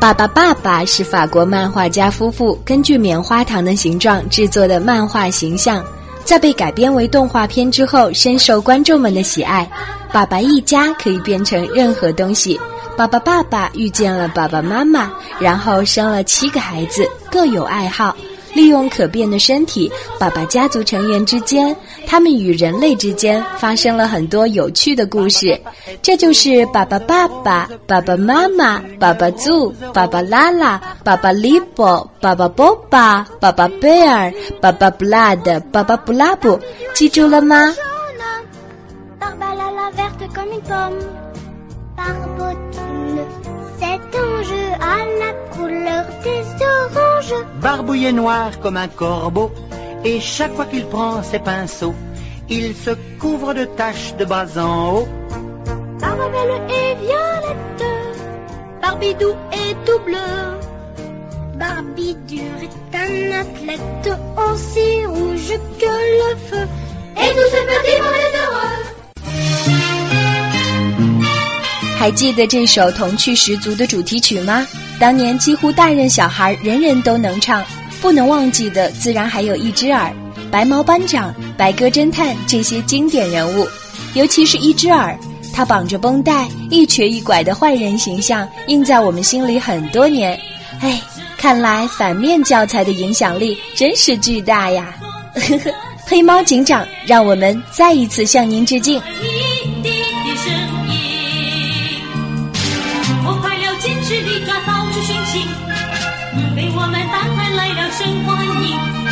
爸爸爸爸是法国漫画家夫妇根据棉花糖的形状制作的漫画形象，在被改编为动画片之后，深受观众们的喜爱。爸爸一家可以变成任何东西。爸爸爸爸遇见了爸爸妈妈，然后生了七个孩子，各有爱好。利用可变的身体，爸爸家族成员之间，他们与人类之间发生了很多有趣的故事。这就是爸爸爸爸、爸爸妈妈、爸爸祖、爸爸拉拉、爸爸利波、爸爸波巴、爸爸贝尔、爸爸布拉德、爸爸布拉布，记住了吗？Barbouillé noir comme un corbeau, et chaque fois qu'il prend ses pinceaux, il se couvre de taches de bas en haut. Barbabelle et violette, Barbidou est tout bleu. Barbidure est un athlète aussi rouge que le feu. Et petits est 还记得这首童趣十足的主题曲吗？当年几乎大人小孩人人都能唱。不能忘记的自然还有一只耳、白毛班长、白鸽侦探这些经典人物，尤其是一只耳，他绑着绷带、一瘸一拐的坏人形象印在我们心里很多年。哎，看来反面教材的影响力真是巨大呀！呵呵，黑猫警长，让我们再一次向您致敬。你为我们打开来了生欢迎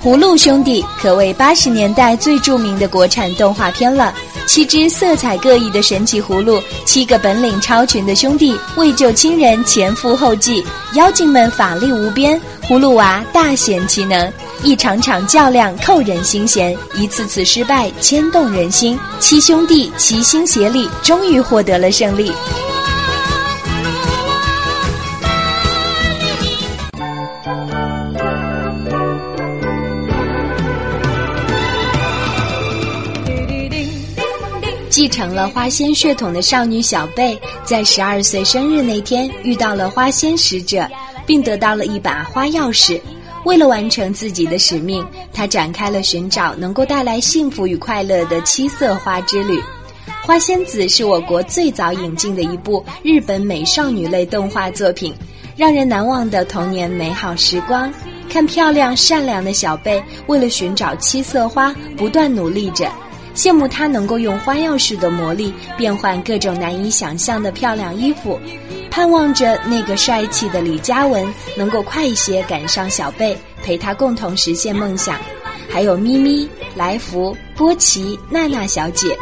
葫芦兄弟可谓八十年代最著名的国产动画片了。七只色彩各异的神奇葫芦，七个本领超群的兄弟为救亲人前赴后继，妖精们法力无边，葫芦娃大显其能。一场场较量扣人心弦，一次次失败牵动人心。七兄弟齐心协力，终于获得了胜利。成了花仙血统的少女小贝，在十二岁生日那天遇到了花仙使者，并得到了一把花钥匙。为了完成自己的使命，她展开了寻找能够带来幸福与快乐的七色花之旅。花仙子是我国最早引进的一部日本美少女类动画作品，让人难忘的童年美好时光。看漂亮善良的小贝，为了寻找七色花，不断努力着。羡慕他能够用花钥匙的魔力变换各种难以想象的漂亮衣服，盼望着那个帅气的李嘉文能够快一些赶上小贝，陪他共同实现梦想。还有咪咪、来福、波奇、娜娜小姐。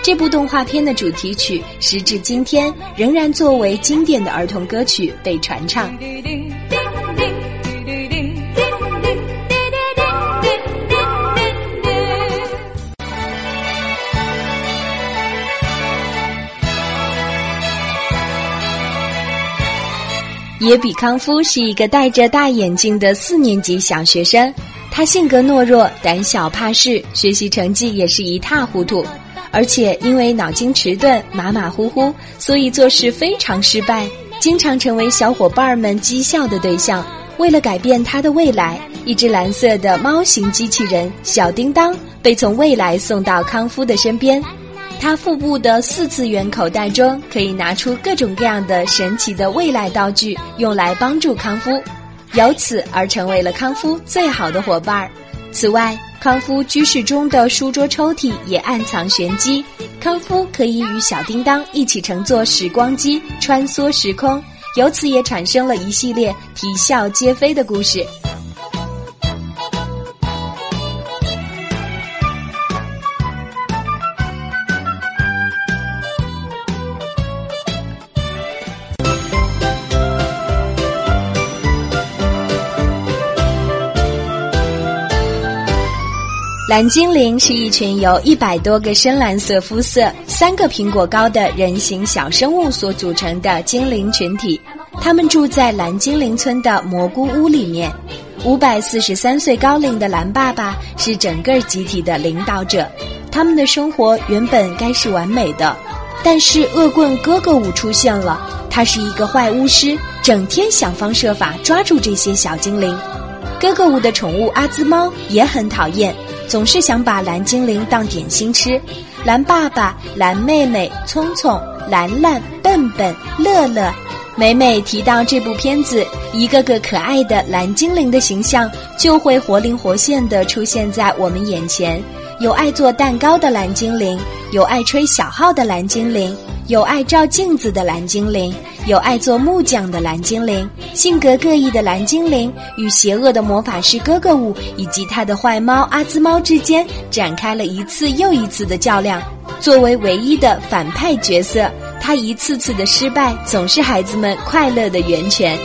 这部动画片的主题曲，时至今天仍然作为经典的儿童歌曲被传唱。野比康夫是一个戴着大眼镜的四年级小学生，他性格懦弱、胆小怕事，学习成绩也是一塌糊涂，而且因为脑筋迟钝、马马虎虎，所以做事非常失败，经常成为小伙伴们讥笑的对象。为了改变他的未来，一只蓝色的猫型机器人小叮当被从未来送到康夫的身边。他腹部的四次元口袋中可以拿出各种各样的神奇的未来道具，用来帮助康夫，由此而成为了康夫最好的伙伴儿。此外，康夫居室中的书桌抽屉也暗藏玄机，康夫可以与小叮当一起乘坐时光机穿梭时空，由此也产生了一系列啼笑皆非的故事。蓝精灵是一群由一百多个深蓝色肤色、三个苹果高的人形小生物所组成的精灵群体。他们住在蓝精灵村的蘑菇屋里面。五百四十三岁高龄的蓝爸爸是整个集体的领导者。他们的生活原本该是完美的，但是恶棍哥哥舞出现了。他是一个坏巫师，整天想方设法抓住这些小精灵。哥哥舞的宠物阿兹猫也很讨厌。总是想把蓝精灵当点心吃，蓝爸爸、蓝妹妹、聪聪、兰兰、笨笨、乐乐，每每提到这部片子，一个个可爱的蓝精灵的形象就会活灵活现地出现在我们眼前。有爱做蛋糕的蓝精灵，有爱吹小号的蓝精灵。有爱照镜子的蓝精灵，有爱做木匠的蓝精灵，性格各异的蓝精灵与邪恶的魔法师哥哥舞以及他的坏猫阿兹猫之间展开了一次又一次的较量。作为唯一的反派角色，他一次次的失败总是孩子们快乐的源泉。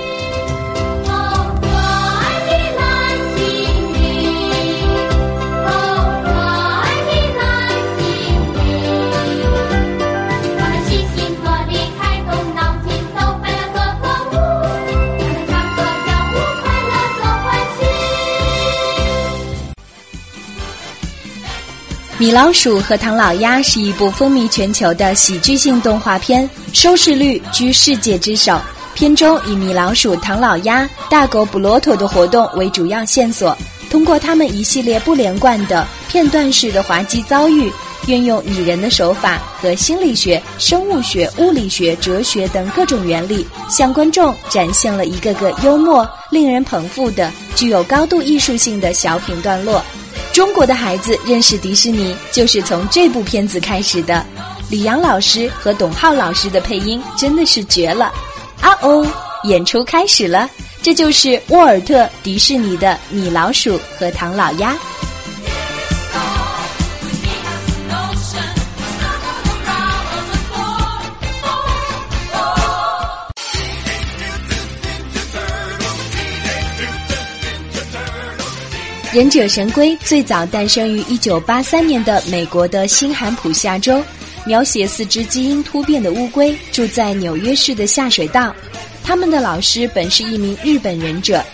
米老鼠和唐老鸭是一部风靡全球的喜剧性动画片，收视率居世界之首。片中以米老鼠、唐老鸭、大狗布罗陀的活动为主要线索，通过他们一系列不连贯的片段式的滑稽遭遇，运用拟人的手法和心理学、生物学、物理学、哲学等各种原理，向观众展现了一个个幽默、令人捧腹的、具有高度艺术性的小品段落。中国的孩子认识迪士尼就是从这部片子开始的。李阳老师和董浩老师的配音真的是绝了。啊哦，演出开始了，这就是沃尔特·迪士尼的米老鼠和唐老鸭。忍者神龟最早诞生于一九八三年的美国的新罕普夏州，描写四只基因突变的乌龟住在纽约市的下水道。他们的老师本是一名日本忍者，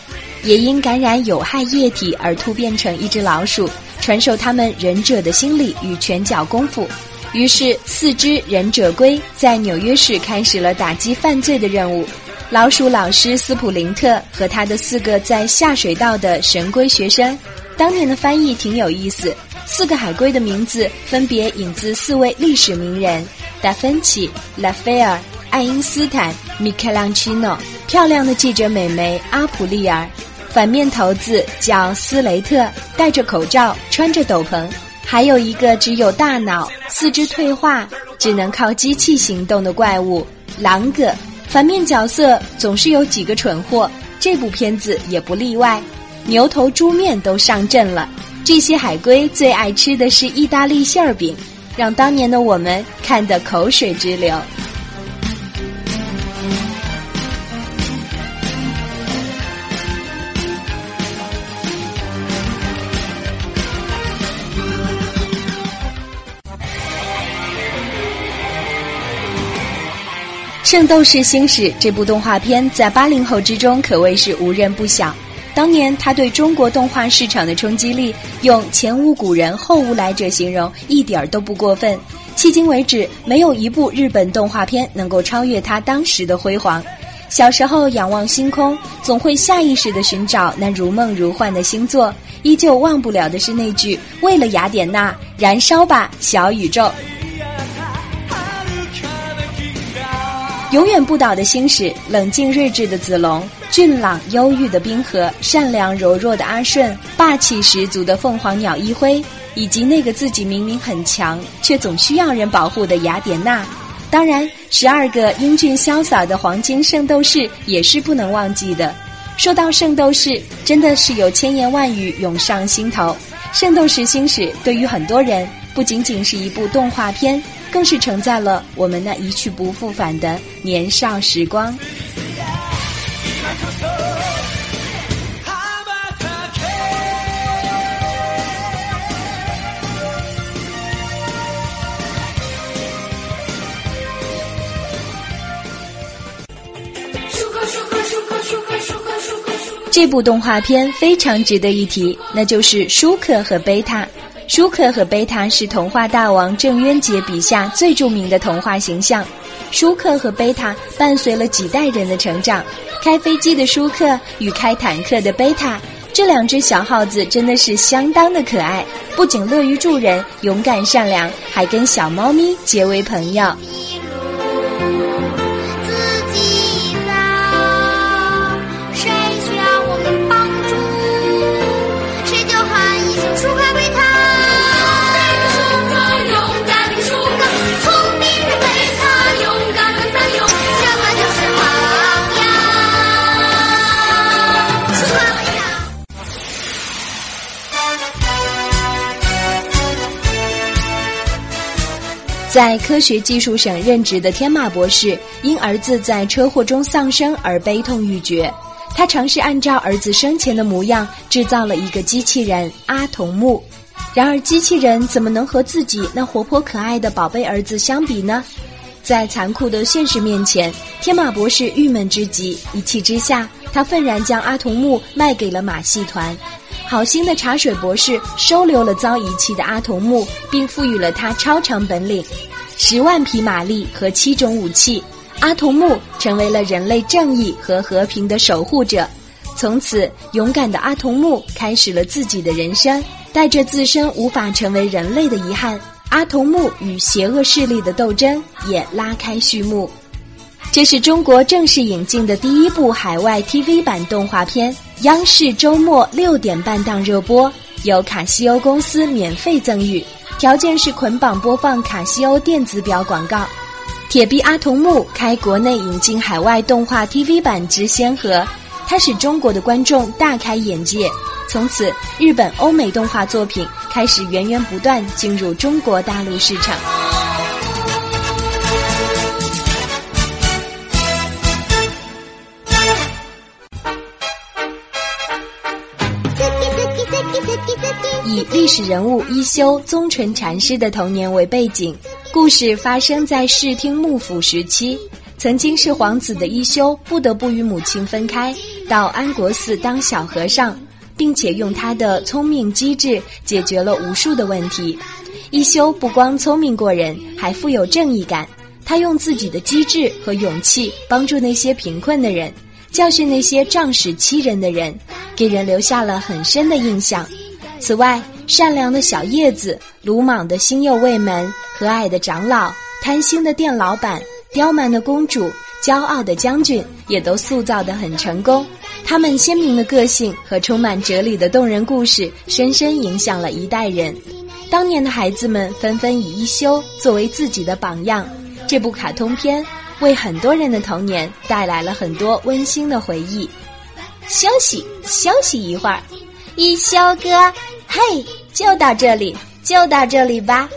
也因感染有害液体而突变成一只老鼠，传授他们忍者的心理与拳脚功夫。于是，四只忍者龟在纽约市开始了打击犯罪的任务。老鼠老师斯普林特和他的四个在下水道的神龟学生，当年的翻译挺有意思。四个海龟的名字分别引自四位历史名人：达芬奇、拉斐尔、爱因斯坦、米开朗基诺。漂亮的记者美眉阿普利尔，反面头子叫斯雷特，戴着口罩，穿着斗篷。还有一个只有大脑、四肢退化、只能靠机器行动的怪物狼哥。反面角色总是有几个蠢货，这部片子也不例外。牛头猪面都上阵了，这些海龟最爱吃的是意大利馅儿饼，让当年的我们看得口水直流。《圣斗士星矢》这部动画片在八零后之中可谓是无人不晓。当年他对中国动画市场的冲击力，用“前无古人后无来者”形容一点儿都不过分。迄今为止，没有一部日本动画片能够超越他当时的辉煌。小时候仰望星空，总会下意识地寻找那如梦如幻的星座。依旧忘不了的是那句：“为了雅典娜，燃烧吧，小宇宙。”永远不倒的星矢，冷静睿智的子龙，俊朗忧郁的冰河，善良柔弱的阿顺，霸气十足的凤凰鸟一辉，以及那个自己明明很强却总需要人保护的雅典娜。当然，十二个英俊潇洒的黄金圣斗士也是不能忘记的。说到圣斗士，真的是有千言万语涌上心头。圣斗士星矢对于很多人，不仅仅是一部动画片。更是承载了我们那一去不复返的年少时光。舒克舒克舒克舒克舒克舒克舒这部动画片非常值得一提那就是舒克和贝塔。舒克和贝塔是童话大王郑渊洁笔下最著名的童话形象。舒克和贝塔伴随了几代人的成长，开飞机的舒克与开坦克的贝塔，这两只小耗子真的是相当的可爱，不仅乐于助人、勇敢善良，还跟小猫咪结为朋友。在科学技术省任职的天马博士，因儿子在车祸中丧生而悲痛欲绝。他尝试按照儿子生前的模样制造了一个机器人阿童木。然而，机器人怎么能和自己那活泼可爱的宝贝儿子相比呢？在残酷的现实面前，天马博士郁闷之极。一气之下，他愤然将阿童木卖给了马戏团。好心的茶水博士收留了遭遗弃的阿童木，并赋予了他超长本领、十万匹马力和七种武器。阿童木成为了人类正义和和平的守护者。从此，勇敢的阿童木开始了自己的人生。带着自身无法成为人类的遗憾，阿童木与邪恶势力的斗争也拉开序幕。这是中国正式引进的第一部海外 TV 版动画片。央视周末六点半档热播，由卡西欧公司免费赠予，条件是捆绑播放卡西欧电子表广告。铁臂阿童木开国内引进海外动画 TV 版之先河，它使中国的观众大开眼界。从此，日本、欧美动画作品开始源源不断进入中国大陆市场。以历史人物一休宗纯禅师的童年为背景，故事发生在室町幕府时期。曾经是皇子的一休不得不与母亲分开，到安国寺当小和尚，并且用他的聪明机智解决了无数的问题。一休不光聪明过人，还富有正义感。他用自己的机智和勇气帮助那些贫困的人，教训那些仗势欺人的人，给人留下了很深的印象。此外，善良的小叶子、鲁莽的新右卫门、和蔼的长老、贪心的店老板、刁蛮的公主、骄傲的将军，也都塑造得很成功。他们鲜明的个性和充满哲理的动人故事，深深影响了一代人。当年的孩子们纷纷以一休作为自己的榜样。这部卡通片为很多人的童年带来了很多温馨的回忆。休息休息一会儿。一休哥，嘿，就到这里，就到这里吧。